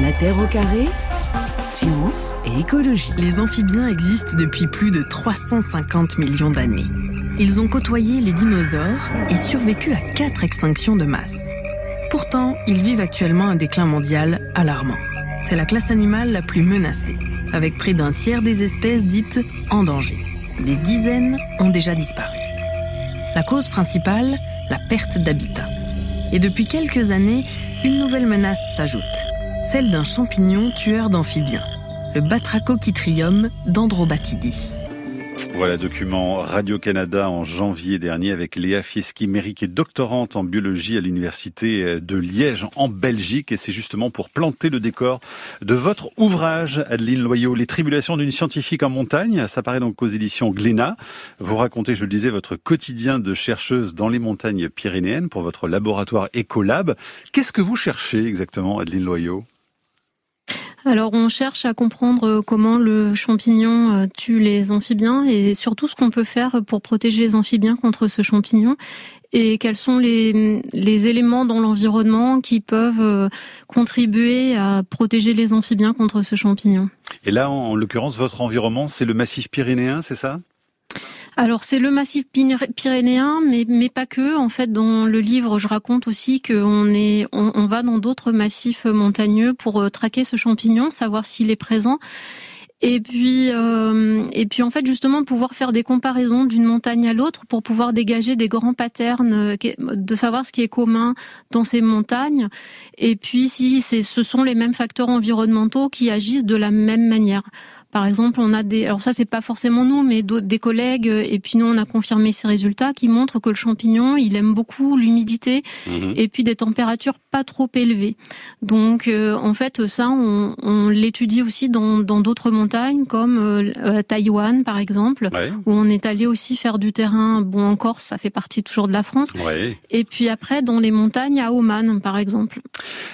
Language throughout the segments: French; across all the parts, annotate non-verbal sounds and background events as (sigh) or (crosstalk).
La Terre au carré, science et écologie. Les amphibiens existent depuis plus de 350 millions d'années. Ils ont côtoyé les dinosaures et survécu à quatre extinctions de masse. Pourtant, ils vivent actuellement un déclin mondial alarmant. C'est la classe animale la plus menacée, avec près d'un tiers des espèces dites en danger. Des dizaines ont déjà disparu. La cause principale, la perte d'habitat. Et depuis quelques années, une nouvelle menace s'ajoute, celle d'un champignon tueur d'amphibiens, le Batrachochytrium dendrobatidis. Voilà, document Radio-Canada en janvier dernier avec Léa Fieschi-Méry qui est doctorante en biologie à l'université de Liège en Belgique et c'est justement pour planter le décor de votre ouvrage, Adeline Loyau, Les tribulations d'une scientifique en montagne. Ça paraît donc aux éditions Glénat. Vous racontez, je le disais, votre quotidien de chercheuse dans les montagnes pyrénéennes pour votre laboratoire Ecolab. Qu'est-ce que vous cherchez exactement, Adeline Loyau? Alors on cherche à comprendre euh, comment le champignon euh, tue les amphibiens et surtout ce qu'on peut faire pour protéger les amphibiens contre ce champignon et quels sont les, éléments dans l'environnement qui peuvent euh, contribuer à protéger les amphibiens contre ce champignon? Et là, en l'occurrence, votre environnement, c'est le massif pyrénéen, c'est ça? Alors c'est le massif pyrénéen, mais, mais pas que. En fait, dans le livre, je raconte aussi qu'on est, on, on va dans d'autres massifs montagneux pour euh, traquer ce champignon, savoir s'il est présent. Et puis, euh, et puis en fait, justement, pouvoir faire des comparaisons d'une montagne à l'autre pour pouvoir dégager des grands patterns, euh, de savoir ce qui est commun dans ces montagnes. Et puis, si ce sont les mêmes facteurs environnementaux qui agissent de la même manière. Par exemple, on a des, alors ça c'est pas forcément nous, mais des collègues, et puis nous on a confirmé ces résultats qui montrent que le champignon, il aime beaucoup l'humidité mhm. et puis des températures pas trop élevées. Donc euh, en fait ça, on, on l'étudie aussi dans d'autres montagnes comme euh, Taïwan par exemple, où on est allé aussi faire du terrain. Bon en Corse, ça fait partie toujours de la France. Et puis après dans les montagnes à Oman par exemple.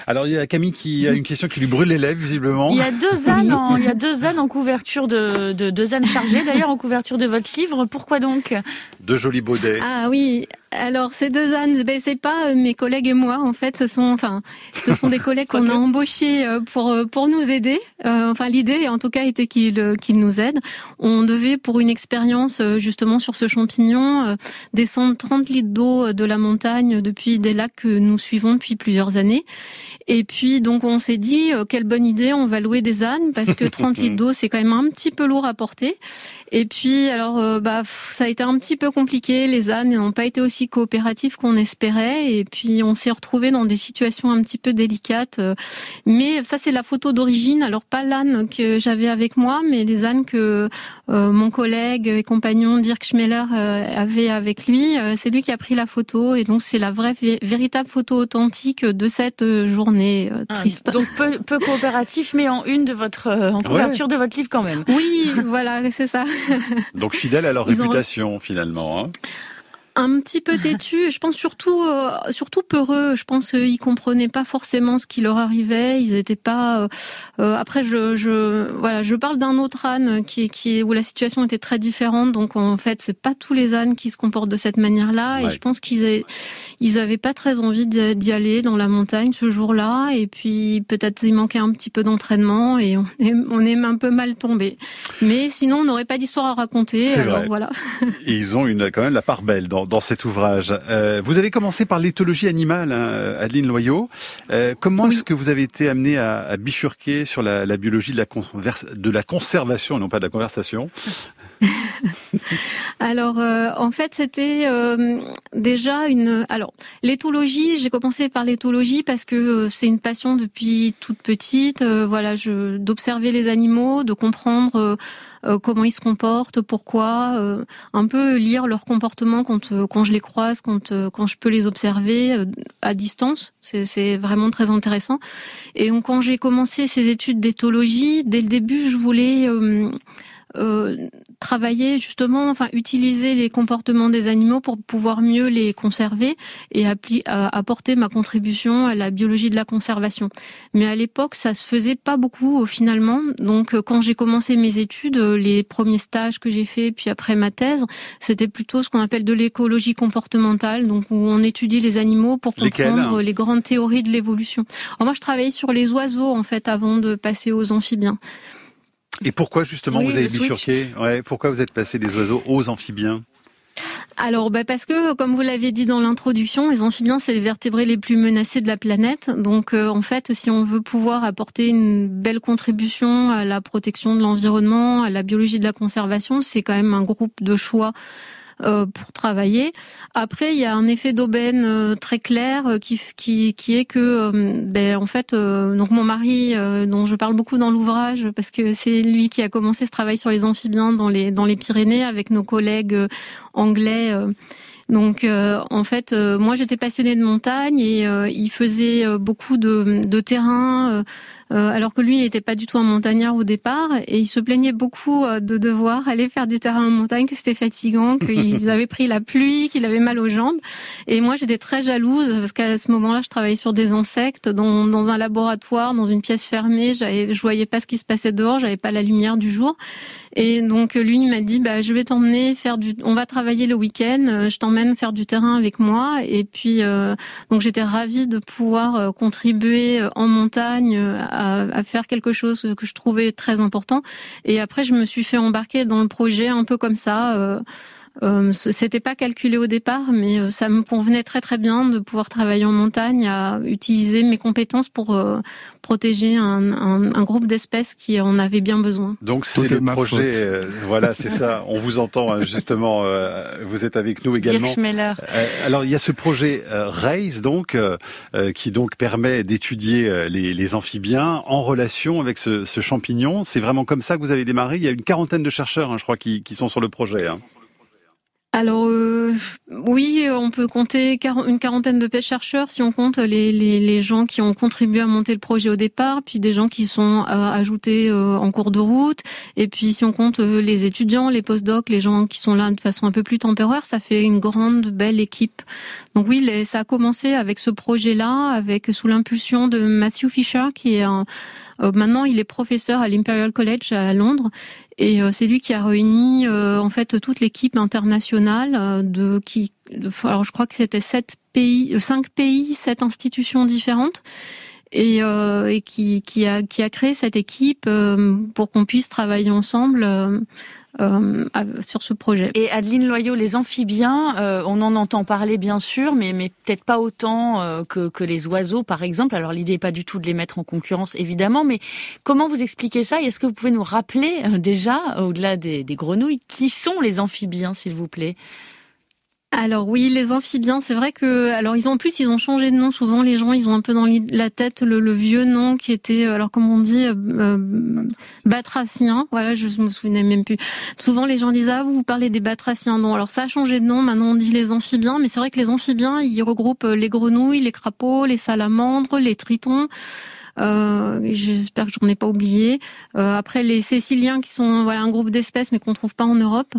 Alors il y a Camille qui a une question qui lui brûle les lèvres visiblement. Il y a deux (laughs) ânes, en, il y a deux ânes en couverture de, de, de Zane Chargé, d'ailleurs en couverture de votre livre. Pourquoi donc? De jolis baudets. Ah oui, alors ces deux ânes, ben, c'est pas euh, mes collègues et moi en fait, ce sont enfin ce sont des (laughs) collègues qu'on a embauchés euh, pour euh, pour nous aider. enfin l'idée en tout cas était qu'ils qu'ils nous aident. On devait pour une expérience justement sur ce champignon descendre 30 litres d'eau de la montagne depuis des lacs que nous suivons depuis plusieurs années. Et puis donc on s'est dit quelle bonne idée, on va louer des ânes parce que 30 (laughs) litres d'eau c'est quand même un petit peu lourd à porter. Et puis alors bah ça a été un petit peu compliqué, les ânes n'ont pas été aussi coopératif qu'on espérait. Et puis on s'est retrouvé dans des situations un petit peu délicates. Mais ça c'est la photo d'origine. Alors pas l'âne que j'avais avec moi, mais les ânes que euh, mon collègue et compagnon Dirk Schmeller euh, avait avec lui. Euh, c'est lui qui a pris la photo. Et donc c'est la vraie, véritable photo authentique de cette journée ah, triste. donc peu, peu, coopératif, mais en une de votre, en couverture de votre livre quand même. Oui, voilà, c'est ça. donc fidèle à leur réputation finalement. Hein un petit peu têtu. Je pense surtout, euh, surtout peureux. Je pense qu'ils comprenaient pas forcément ce qui leur arrivait. Ils étaient pas. Euh, euh, après, je, je, voilà, je parle d'un autre âne qui, qui, où la situation était très différente. Donc en fait, c'est pas tous les ânes qui se comportent de cette manière-là. Et je pense qu'ils, ils avaient pas très envie d'y aller dans la montagne ce jour-là. Et puis peut-être il manquait un petit peu d'entraînement et on est, on est un peu mal tombé. Mais sinon, on n'aurait pas d'histoire à raconter. Alors voilà. Et ils ont une quand même la part belle dans dans, cet ouvrage. Euh, vous avez commencé par l'éthologie animale, hein, Adeline Loyau. Euh, comment est-ce que vous avez été amené à, à bifurquer sur la, la biologie de la, de la conservation, non pas de la conversation? (laughs) (laughs) alors, euh, en fait, c'était euh, déjà une. Alors, l'éthologie. J'ai commencé par l'éthologie parce que euh, c'est une passion depuis toute petite. voilà, je d'observer les animaux, de comprendre comment ils se comportent, pourquoi, un peu lire leur comportement quand quand je les croise, quand quand je peux les observer à distance. C'est vraiment très intéressant. Et donc, quand j'ai commencé ces études d'éthologie, dès le début, je voulais euh, travailler justement, enfin utiliser les comportements des animaux pour pouvoir mieux les conserver et apporter ma contribution à la biologie de la conservation. Mais à l'époque, ça se faisait pas beaucoup finalement. Donc quand j'ai commencé mes études, les premiers stages que j'ai fait, puis après ma thèse, c'était plutôt ce qu'on appelle de l'écologie comportementale, donc où on étudie les animaux pour comprendre les grandes théories de l'évolution. Moi, je travaillais sur les oiseaux en fait avant de passer aux amphibiens. Et pourquoi justement vous avez bifurqué? Ouais, Pourquoi vous êtes passé des oiseaux aux amphibiens? Alors, bah parce que, comme vous l'avez dit dans l'introduction, les amphibiens, c'est les vertébrés les plus menacés de la planète. Donc, euh, en fait, si on veut pouvoir apporter une belle contribution à la protection de l'environnement, à la biologie de la conservation, c'est quand même un groupe de choix pour travailler. Après, il y a un effet d'aubaine euh, très clair euh, qui, qui, qui est que, ben, en fait, donc mon mari, dont je parle beaucoup dans l'ouvrage, parce que c'est lui qui a commencé ce travail sur les amphibiens dans les dans les Pyrénées avec nos collègues anglais. Donc euh, en fait, euh, moi j'étais passionnée de montagne et euh, il faisait beaucoup de, de terrain, alors que lui n'était pas du tout un montagnard au départ et il se plaignait beaucoup de devoir aller faire du terrain en montagne, que c'était fatigant, (laughs) qu'ils avaient pris la pluie, qu'il avait mal aux jambes. Et moi j'étais très jalouse parce qu'à ce moment-là je travaillais sur des insectes dans, dans un laboratoire, dans une pièce fermée, je voyais pas ce qui se passait dehors, j'avais pas la lumière du jour. Et donc lui il m'a dit bah je vais t'emmener faire du, on va travailler le week-end, je t'emmène faire du terrain avec moi. Et puis, euh, donc j'étais ravie de pouvoir euh, contribuer euh, en montagne à, à, faire quelque chose que je trouvais très important. Et après, je me suis fait embarquer dans le projet un peu comme ça. Euh, C'était pas calculé au départ, mais euh, ça me convenait très très bien de pouvoir travailler en montagne, à utiliser mes compétences pour euh, protéger un, un, un groupe d'espèces qui en avait bien besoin. Donc c'est le projet, euh, voilà, c'est ça. (laughs) On vous entend hein, justement. vous êtes avec nous également. alors il y a ce projet RAISE donc qui donc permet d'étudier les, les, amphibiens en relation avec ce, ce champignon. C'est vraiment comme ça que vous avez démarré. Il y a une quarantaine de chercheurs, hein, je crois, qui, qui sont sur le projet. Hein. Alors euh, oui, on peut compter une quarantaine de chercheurs si on compte les, gens qui ont contribué à monter le projet au départ, puis des gens qui sont euh, ajoutés euh, en cours de route, et puis si on compte les étudiants, les postdocs, les gens qui sont là de façon un peu plus temporaire, ça fait une grande belle équipe. Donc oui, ça a commencé avec ce projet-là, avec sous l'impulsion de Matthew Fisher, qui est maintenant il est professeur à l'Imperial College à Londres et euh, c'est lui qui a réuni euh, en fait toute l'équipe internationale euh, de qui, alors je crois que c'était sept pays, cinq pays, sept institutions différentes. Et, et qui, a, créé cette équipe pour qu'on puisse travailler ensemble euh, sur ce projet. Et Adeline Loyau, les amphibiens, euh, on en entend parler bien sûr, mais, peut-être pas autant euh, que, les oiseaux par exemple. Alors l'idée n'est pas du tout de les mettre en concurrence évidemment, mais comment vous expliquez ça? Et est-ce que vous pouvez nous rappeler déjà, au-delà des grenouilles, qui sont les amphibiens s'il vous plaît? Alors oui, les amphibiens, c'est vrai que alors ils ont en plus ils ont changé de nom. Souvent les gens ils ont un peu dans la tête le, vieux nom qui était alors comme on dit euh, euh, batracien. Voilà, je me souvenais même plus. Souvent les gens disent ah vous vous parlez des batraciens. Non, alors ça a changé de nom. Maintenant on dit les amphibiens, mais c'est vrai que les amphibiens ils regroupent les grenouilles, les crapauds, les salamandres, les tritons. Euh, J'espère que j'en ai pas oublié. Euh, après les céciliens qui sont voilà un groupe d'espèces mais qu'on trouve pas en Europe.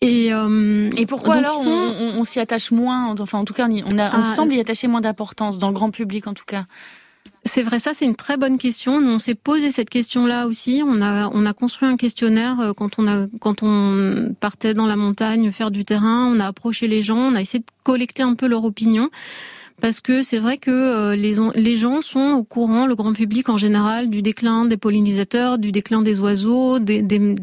Et, euh, et pourquoi alors on, on, s'y attache moins Enfin, en tout cas, on, a, on ah, semble y attacher moins d'importance dans le grand public, en tout cas. C'est vrai, ça c'est une très bonne question. Nous, on s'est posé cette question-là aussi. On a on a construit un questionnaire euh, quand on a quand on partait dans la montagne faire du terrain. On a approché les gens, on a essayé de collecter un peu leur opinion parce que c'est vrai que euh, les, gens sont au courant, le grand public en général, du déclin des pollinisateurs, du déclin des oiseaux, des,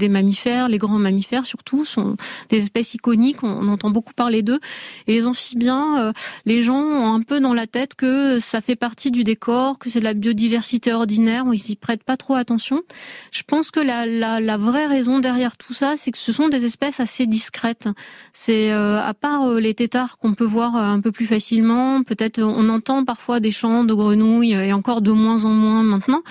mammifères, les grands mammifères surtout, sont des espèces iconiques, on, entend beaucoup parler d'eux. Et les amphibiens, euh, les gens ont un peu dans la tête que ça fait partie du décor, que c'est de la biodiversité ordinaire, ils y prêtent pas trop attention. Je pense que la vraie raison derrière tout ça, c'est que ce sont des espèces assez discrètes. C'est euh, à part les têtards qu'on peut voir un peu plus facilement, peut-être peut-être on entend parfois des chants de grenouilles et encore de moins en moins maintenant.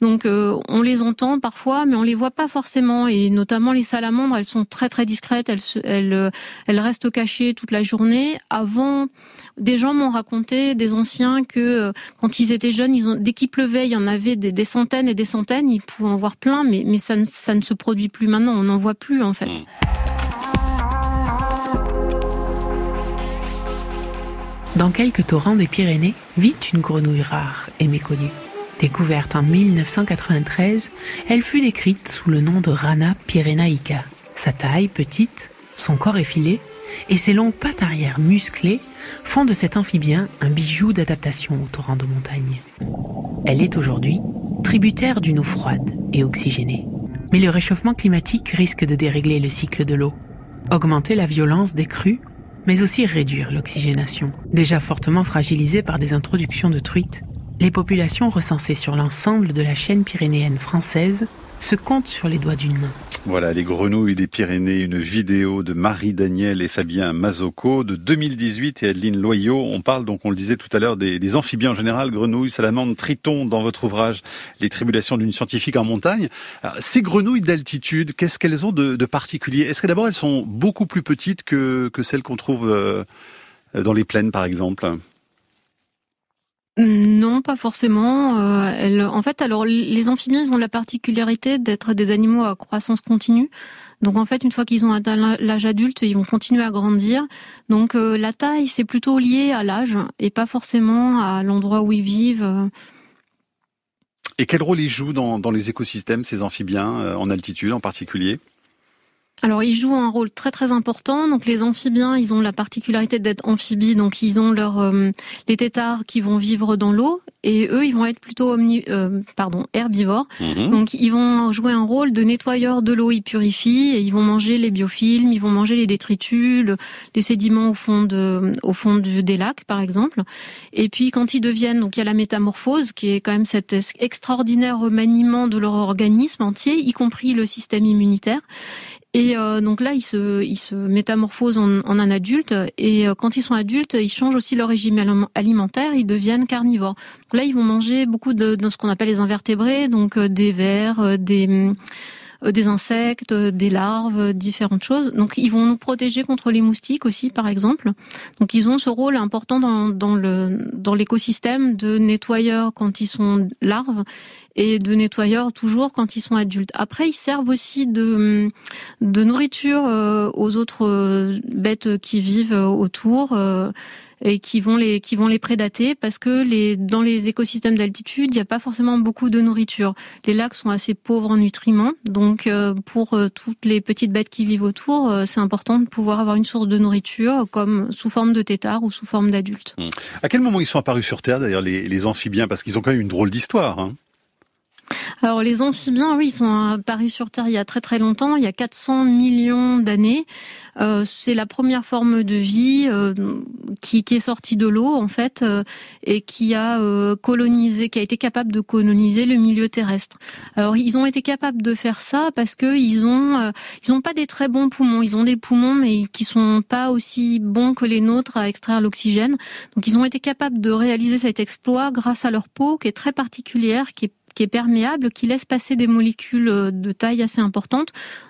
Donc euh, on les entend parfois, mais on les voit pas forcément. Et notamment les salamandres, elles sont très très discrètes. Elles euh, restent cachées toute la journée. Avant, des gens m'ont raconté, des anciens, que euh, quand ils étaient jeunes, ils ont, dès qu'il pleuvait, il y en avait des, centaines et des centaines. Ils pouvaient en voir plein, mais mais ça ne, ça ne se produit plus maintenant. On n'en voit plus en fait. Mmh. Dans quelques torrents des Pyrénées vit une grenouille rare et méconnue. Découverte en 1993, elle fut décrite sous le nom de Rana pyrenaica. Sa taille petite, son corps effilé et ses longues pattes arrière musclées font de cet amphibien un bijou d'adaptation au torrent de montagne. Elle est aujourd'hui tributaire d'une eau froide et oxygénée. Mais le réchauffement climatique risque de dérégler le cycle de l'eau, augmenter la violence des crues, mais aussi réduire l'oxygénation. Déjà fortement fragilisée par des introductions de truites, les populations recensées sur l'ensemble de la chaîne pyrénéenne française se comptent sur les doigts d'une main. Voilà, les grenouilles des Pyrénées, une vidéo de Marie Daniel et Fabien Mazocco de 2018 et Adeline Loyot. On parle donc, on le disait tout à l'heure, des, amphibiens en général, grenouilles, salamandres, tritons dans votre ouvrage Les tribulations d'une scientifique en montagne. ces grenouilles d'altitude, qu'est-ce qu'elles ont de, particulier? Est-ce que d'abord elles sont beaucoup plus petites que, que celles qu'on trouve euh, dans les plaines par exemple? Non, pas forcément. Euh, en fait, alors les amphibiens, ont la particularité d'être des animaux à croissance continue. Donc en fait, une fois qu'ils ont atteint l'âge adulte, ils vont continuer à grandir. Donc euh, la taille, c'est plutôt lié à l'âge et pas forcément à l'endroit où ils vivent. Et quel rôle ils jouent dans, dans les écosystèmes, ces amphibiens, euh, en altitude en particulier? Alors ils jouent un rôle très très important. Donc les amphibiens, ils ont la particularité d'être amphibies, donc ils ont leur euh, les têtards qui vont vivre dans l'eau et eux ils vont être plutôt omni, euh, pardon herbivores. Mhm. Donc ils vont jouer un rôle de nettoyeur de l'eau, ils purifient et ils vont manger les biofilms, ils vont manger les détritus, les sédiments au fond de au fond des lacs par exemple. Et puis quand ils deviennent donc il y a la métamorphose qui est quand même cet extraordinaire remaniement de leur organisme entier, y compris le système immunitaire. Et euh, donc là, ils se, ils se métamorphosent en, en, un adulte. Et euh, quand ils sont adultes, ils changent aussi leur régime alimentaire. Ils deviennent carnivores. Donc là, ils vont manger beaucoup de, de ce qu'on appelle les invertébrés, donc euh, des vers, des euh, des insectes, des larves, différentes choses. Donc ils vont nous protéger contre les moustiques aussi, par exemple. Donc ils ont ce rôle important dans, dans le dans l'écosystème de nettoyeurs quand ils sont larves et de nettoyeurs toujours quand ils sont adultes. Après, ils servent aussi de de nourriture euh, aux autres euh, bêtes qui vivent autour et qui vont les qui vont les prédater parce que les dans les écosystèmes d'altitude, il n'y a pas forcément beaucoup de nourriture. Les lacs sont assez pauvres en nutriments, donc euh, pour euh, toutes les petites bêtes qui vivent autour, euh, c'est important de pouvoir avoir une source de nourriture comme sous forme de têtards ou sous forme d'adultes. Mmh. À quel moment ils sont apparus sur Terre d'ailleurs les, amphibiens? Parce qu'ils ont quand même une drôle d'histoire. Hein alors les amphibiens, oui, ils sont apparus sur Terre il y a très très longtemps, il y a 400 millions d'années. Euh, c'est la première forme de vie euh, qui, qui, est sortie de l'eau en fait euh, et qui a colonisé, qui a été capable de coloniser le milieu terrestre. Alors ils ont été capables de faire ça parce que ils ont ils ont pas des très bons poumons. Ils ont des poumons mais qui sont pas aussi bons que les nôtres à extraire l'oxygène. Donc ils ont été capables de réaliser cet exploit grâce à leur peau qui est très particulière, qui est qui est perméable, qui laisse passer des molécules de taille assez importante,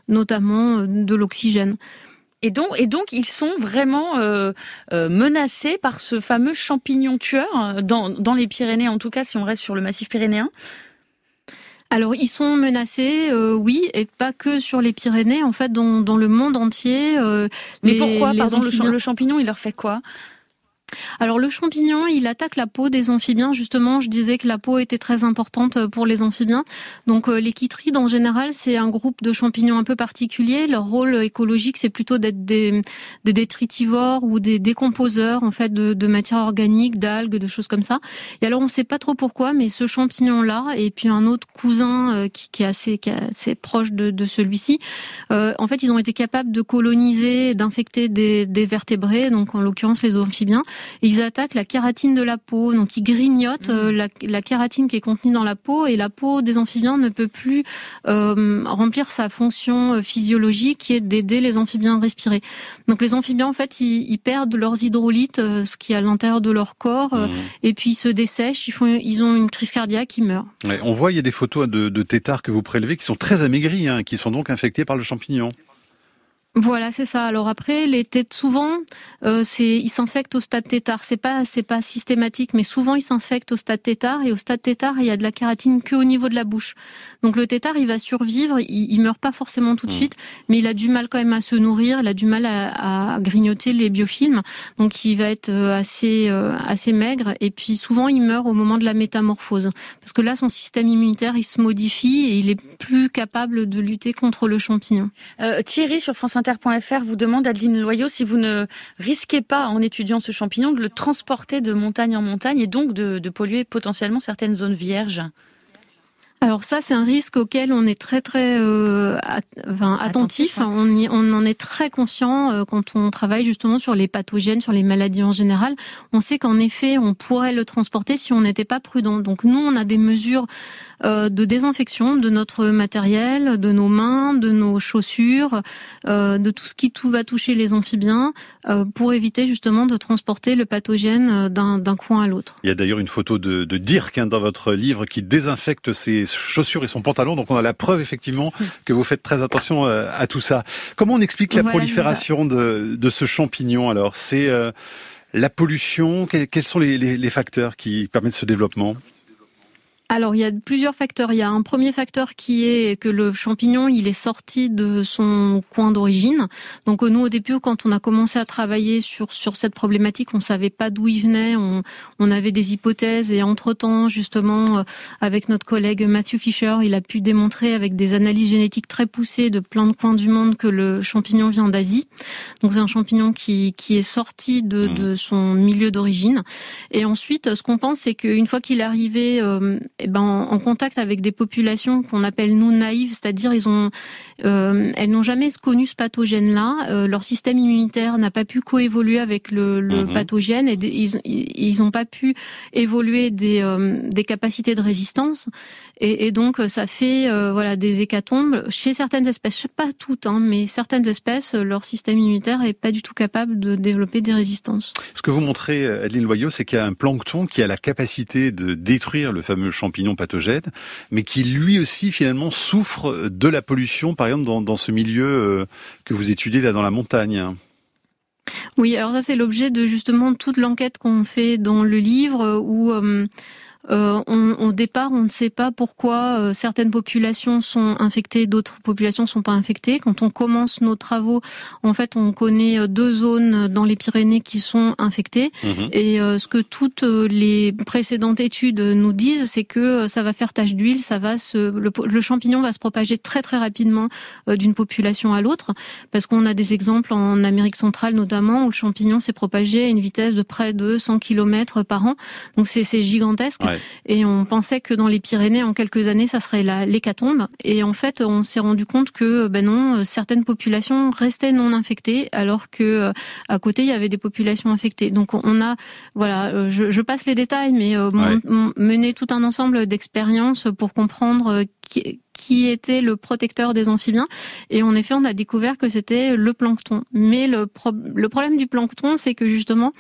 notamment de l'oxygène. Et donc, et donc, ils sont vraiment euh, euh, menacés par ce fameux champignon tueur euh, dans, dans les Pyrénées, en tout cas, si on reste sur le massif pyrénéen? Alors ils sont menacés, oui, et pas que sur les Pyrénées, en fait, dans, dans le monde entier. Mais pourquoi? Pardon, le champignon, il leur fait quoi? Alors le champignon, il attaque la peau des amphibiens. Justement, je disais que la peau était très importante euh, pour les amphibiens. Donc euh, les chytrides, en général, c'est un groupe de champignons un peu particulier. Leur rôle écologique, c'est plutôt d'être des, des, détritivores ou des décomposeurs en fait de, de matières organiques, d'algues, de choses comme ça. Et alors on ne sait pas trop pourquoi, mais ce champignon-là et puis un autre cousin euh, qui, qui, est assez, qui est assez proche de, de celui-ci, en fait, ils ont été capables de coloniser, d'infecter des, des vertébrés, donc en l'occurrence les amphibiens ils attaquent la kératine de la peau. Donc ils grignotent mmh. la, la, kératine qui est contenue dans la peau et la peau des amphibiens ne peut plus remplir sa fonction physiologique qui est d'aider les amphibiens à respirer. Donc les amphibiens en fait ils, ils perdent leurs hydrolytes, ce qui est à l'intérieur de leur corps, mmh. et puis ils se dessèchent. Ils font, ils ont une crise cardiaque, ils meurent. on voit il y a des photos de, de têtards que vous prélevez qui sont très amaigris, hein, qui sont donc infectés par le champignon. Voilà, c'est ça. Alors après, les têtes, souvent, euh, c'est, ils s'infectent au stade tétard. C'est pas, c'est pas systématique, mais souvent ils s'infectent au stade tétard. Et au stade tétard, il y a de la kératine que au niveau de la bouche. Donc le tétard, il va survivre. Il, il meurt pas forcément tout de mmh. suite, mais il a du mal quand même à se nourrir. Il a du mal à, à grignoter les biofilms. Donc il va être euh, assez, euh, assez maigre. Et puis souvent, il meurt au moment de la métamorphose, parce que là, son système immunitaire, il se modifie et il est plus capable de lutter contre le champignon. Euh, Thierry sur France Inter.fr vous demande, Adeline Loyau, si vous ne risquez pas, en étudiant ce champignon, de le transporter de montagne en montagne et donc de, de polluer potentiellement certaines zones vierges alors ça, c'est un risque auquel on est très très euh, enfin, attentif. On, y, on en est très conscient euh, quand on travaille justement sur les pathogènes, sur les maladies en général. On sait qu'en effet, on pourrait le transporter si on n'était pas prudent. Donc nous, on a des mesures euh, de désinfection de notre matériel, de nos mains, de nos chaussures, euh, de tout ce qui tout va toucher les amphibiens, euh, pour éviter justement de transporter le pathogène d'un coin à l'autre. Il y a d'ailleurs une photo de, de Dirk hein, dans votre livre qui désinfecte ses chaussures et son pantalon. Donc on a la preuve effectivement que vous faites très attention euh, à tout ça. Comment on explique la prolifération de, de, ce champignon alors? C'est euh, la pollution? Quels sont les, les, les facteurs qui permettent ce développement? Alors il y a plusieurs facteurs. Il y a un premier facteur qui est que le champignon il est sorti de son coin d'origine. Donc nous au début quand on a commencé à travailler sur sur cette problématique, on savait pas d'où il venait. On, on avait des hypothèses et entre temps justement euh, avec notre collègue Matthew Fisher, il a pu démontrer avec des analyses génétiques très poussées de plein de coins du monde que le champignon vient d'Asie. Donc c'est un champignon qui qui est sorti de, mmh. de son milieu d'origine. Et ensuite ce qu'on pense c'est qu'une fois qu'il est arrivé euh, eh ben, en contact avec des populations qu'on appelle nous naïves, c'est-à-dire ils ont, euh, elles n'ont jamais connu ce pathogène-là. Euh, leur système immunitaire n'a pas pu coévoluer avec le, le mhm. pathogène et ils n'ont pas pu évoluer des, euh, des capacités de résistance. Et, et donc ça fait euh, voilà des hécatombes chez certaines espèces, pas toutes, hein, mais certaines espèces, leur système immunitaire est pas du tout capable de développer des résistances. Ce que vous montrez, Adeline Loyau, c'est qu'il y a un plancton qui a la capacité de détruire le fameux champignon champignon pathogène, mais qui lui aussi finalement souffre de la pollution, par exemple dans, dans ce milieu euh, que vous étudiez là dans la montagne. Oui, alors ça c'est l'objet de justement toute l'enquête qu'on fait dans le livre où euh, euh, on, au départ, on ne sait pas pourquoi euh, certaines populations sont infectées, d'autres populations sont pas infectées. Quand on commence nos travaux, en fait, on connaît euh, deux zones dans les Pyrénées qui sont infectées. Mhm. Et ce que toutes les précédentes études nous disent, c'est que ça va faire tache d'huile, ça va se, le, champignon va se propager très très rapidement d'une population à l'autre, parce qu'on a des exemples en Amérique centrale notamment où le champignon s'est propagé à une vitesse de près de 100 km par an. Donc c'est gigantesque. Et on pensait que dans les Pyrénées, en quelques années, ça serait l'hécatombe. Et en fait, on s'est rendu compte que ben non, certaines populations restaient non infectées, alors que euh, à côté, il y avait des populations infectées. Donc on a, voilà, euh, je, je passe les détails, mais euh, mené tout un ensemble d'expériences pour comprendre qui, qui était le protecteur des amphibiens. Et en effet, on a découvert que c'était le plancton. Mais le, le problème du plancton, c'est que justement,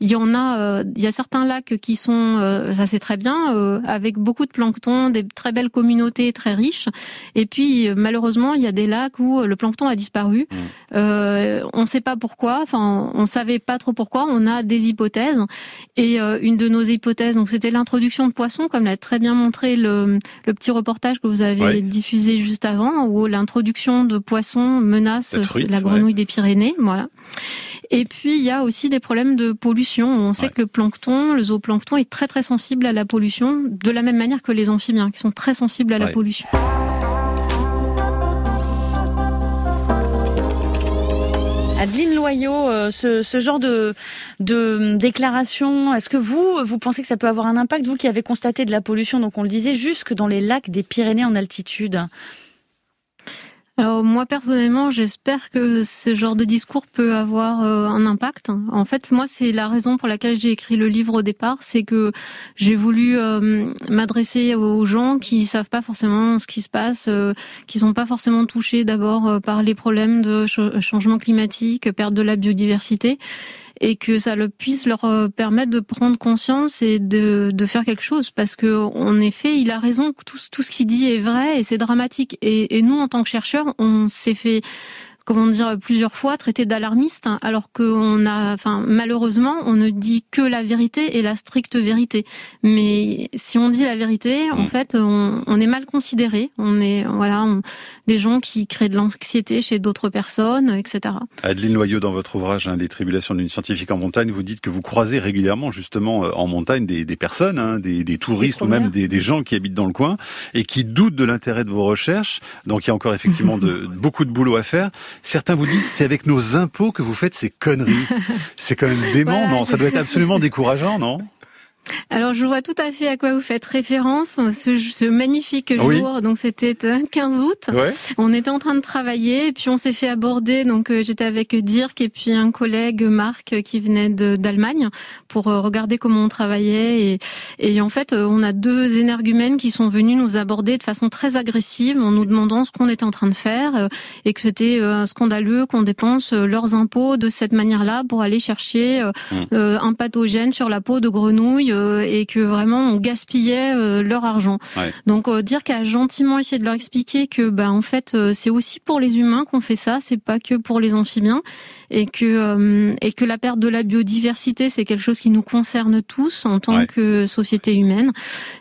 il y en a, euh, il y a certains lacs qui sont, euh, ça c'est très bien, euh, avec beaucoup de plancton, des très belles communautés très riches. Et puis malheureusement, il y a des lacs où le plancton a disparu. Mmh. on ne sait pas pourquoi. Enfin, on savait pas trop pourquoi. On a des hypothèses. Et une de nos hypothèses, donc c'était l'introduction de poissons, comme l'a très bien montré le, le petit reportage que vous avez diffusé juste avant, où l'introduction de poissons menace la, grenouille des Pyrénées. Voilà. Et puis il y a aussi des problèmes de pollution. On sait que le plancton, le zooplancton est très très sensible à la pollution, de la même manière que les amphibiens, qui sont très sensibles à la pollution. Adeline Loyau, euh, ce, genre de, de déclaration, est-ce que vous, vous pensez que ça peut avoir un impact, vous qui avez constaté de la pollution, donc on le disait, jusque dans les lacs des Pyrénées en altitude? Alors moi personnellement, j'espère que ce genre de discours peut avoir euh, un impact. En fait, moi c'est la raison pour laquelle j'ai écrit le livre au départ, c'est que j'ai voulu euh, m'adresser aux gens qui savent pas forcément ce qui se passe, euh, qui sont pas forcément touchés d'abord par les problèmes de changement climatique, perte de la biodiversité et que ça le puisse leur euh, permettre de prendre conscience et de, de faire quelque chose. Parce que en effet il a raison. Tout, tout ce qu'il dit est vrai et c'est dramatique. Et, et nous en tant que chercheurs on s'est fait comment dire, plusieurs fois traité d'alarmiste, alors qu'on a, enfin, malheureusement, on ne dit que la vérité et la stricte vérité. Mais si on dit la vérité, en mm. fait, on, on, est mal considéré. On est, voilà, des gens qui créent de l'anxiété chez d'autres personnes, etc. Adeline Noyau, dans votre ouvrage hein, Les tribulations d'une scientifique en montagne, vous dites que vous croisez régulièrement, justement, euh, en montagne, des, des personnes, hein, des, des, touristes ou même des, des, gens qui habitent dans le coin et qui doutent de l'intérêt de vos recherches. Donc, il y a encore effectivement (laughs) de, beaucoup de boulot à faire. Certains vous disent c'est avec nos impôts que vous faites ces conneries. C'est quand même (laughs) dément, non Ça doit être absolument décourageant, non? Alors, je vois tout à fait à quoi vous faites référence. Ce, ce magnifique jour, donc c'était 15 août. On était en train de travailler et puis on s'est fait aborder. Donc, euh, j'étais avec Dirk et puis un collègue Marc qui venait d'Allemagne pour euh, regarder comment on travaillait. Et, et en fait, euh, on a deux énergumènes qui sont venus nous aborder de façon très agressive en nous demandant ce qu'on était en train de faire et que c'était scandaleux qu'on dépense leurs impôts de cette manière-là pour aller chercher mmh. un pathogène sur la peau de grenouille euh, et que vraiment on gaspillait euh, leur argent. Donc euh, dire qu'à gentiment essayer de leur expliquer que bah en fait c'est aussi pour les humains qu'on fait ça, c'est pas que pour les amphibiens et que et que la perte de la biodiversité c'est quelque chose qui nous concerne tous en tant que société humaine.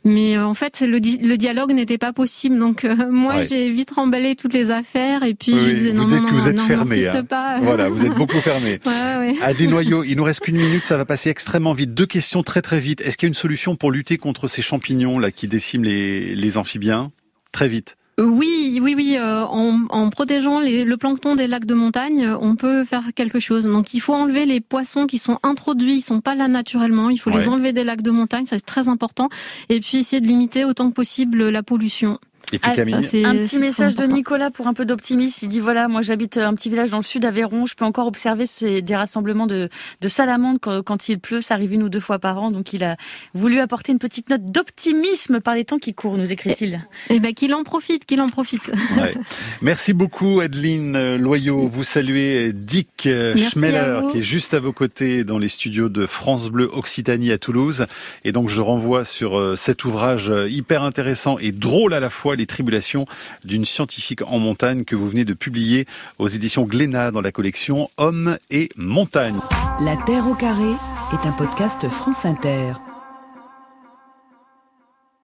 Mais en fait le, le dialogue n'était pas possible donc moi j'ai vite remballé toutes les affaires et puis je disais non non vous êtes non, fermé, hein. pas. Voilà, vous êtes beaucoup fermé. (laughs) ouais, ouais. Noyau, il nous reste qu'une minute, ça va passer extrêmement vite. Deux questions très très vite. Est-ce qu'il y a une solution pour lutter contre ces champignons là qui déciment les, les amphibiens? Très vite. Oui, oui, oui. Euh, en, en, protégeant les, le plancton des lacs de montagne, euh, on peut faire quelque chose. Donc, il faut enlever les poissons qui sont introduits, ils sont pas là naturellement. Il faut les enlever des lacs de montagne, ça c'est très important. Et puis essayer de limiter autant que possible la pollution. Et puis Camille. un petit message de Nicolas pour un peu d'optimisme. Il dit voilà, moi j'habite un petit village dans le sud, Aveyron. Je peux encore observer ces, des rassemblements de, de salamandres quand, il pleut. Ça arrive une ou deux fois par an. Donc il a voulu apporter une petite note d'optimisme par les temps qui courent, nous écrit-il. Eh, eh ben qu'il en profite, qu'il en profite. Ouais. Merci beaucoup, Adeline Loyau. Vous saluez Dick Schmeller qui est juste à vos côtés dans les studios de France Bleu Occitanie à Toulouse. Et donc je renvoie sur euh, cet ouvrage hyper intéressant et drôle à la les tribulations d'une scientifique en montagne que vous venez de publier aux éditions Glénat dans la collection Hommes et montagne. La Terre au carré est un podcast France Inter.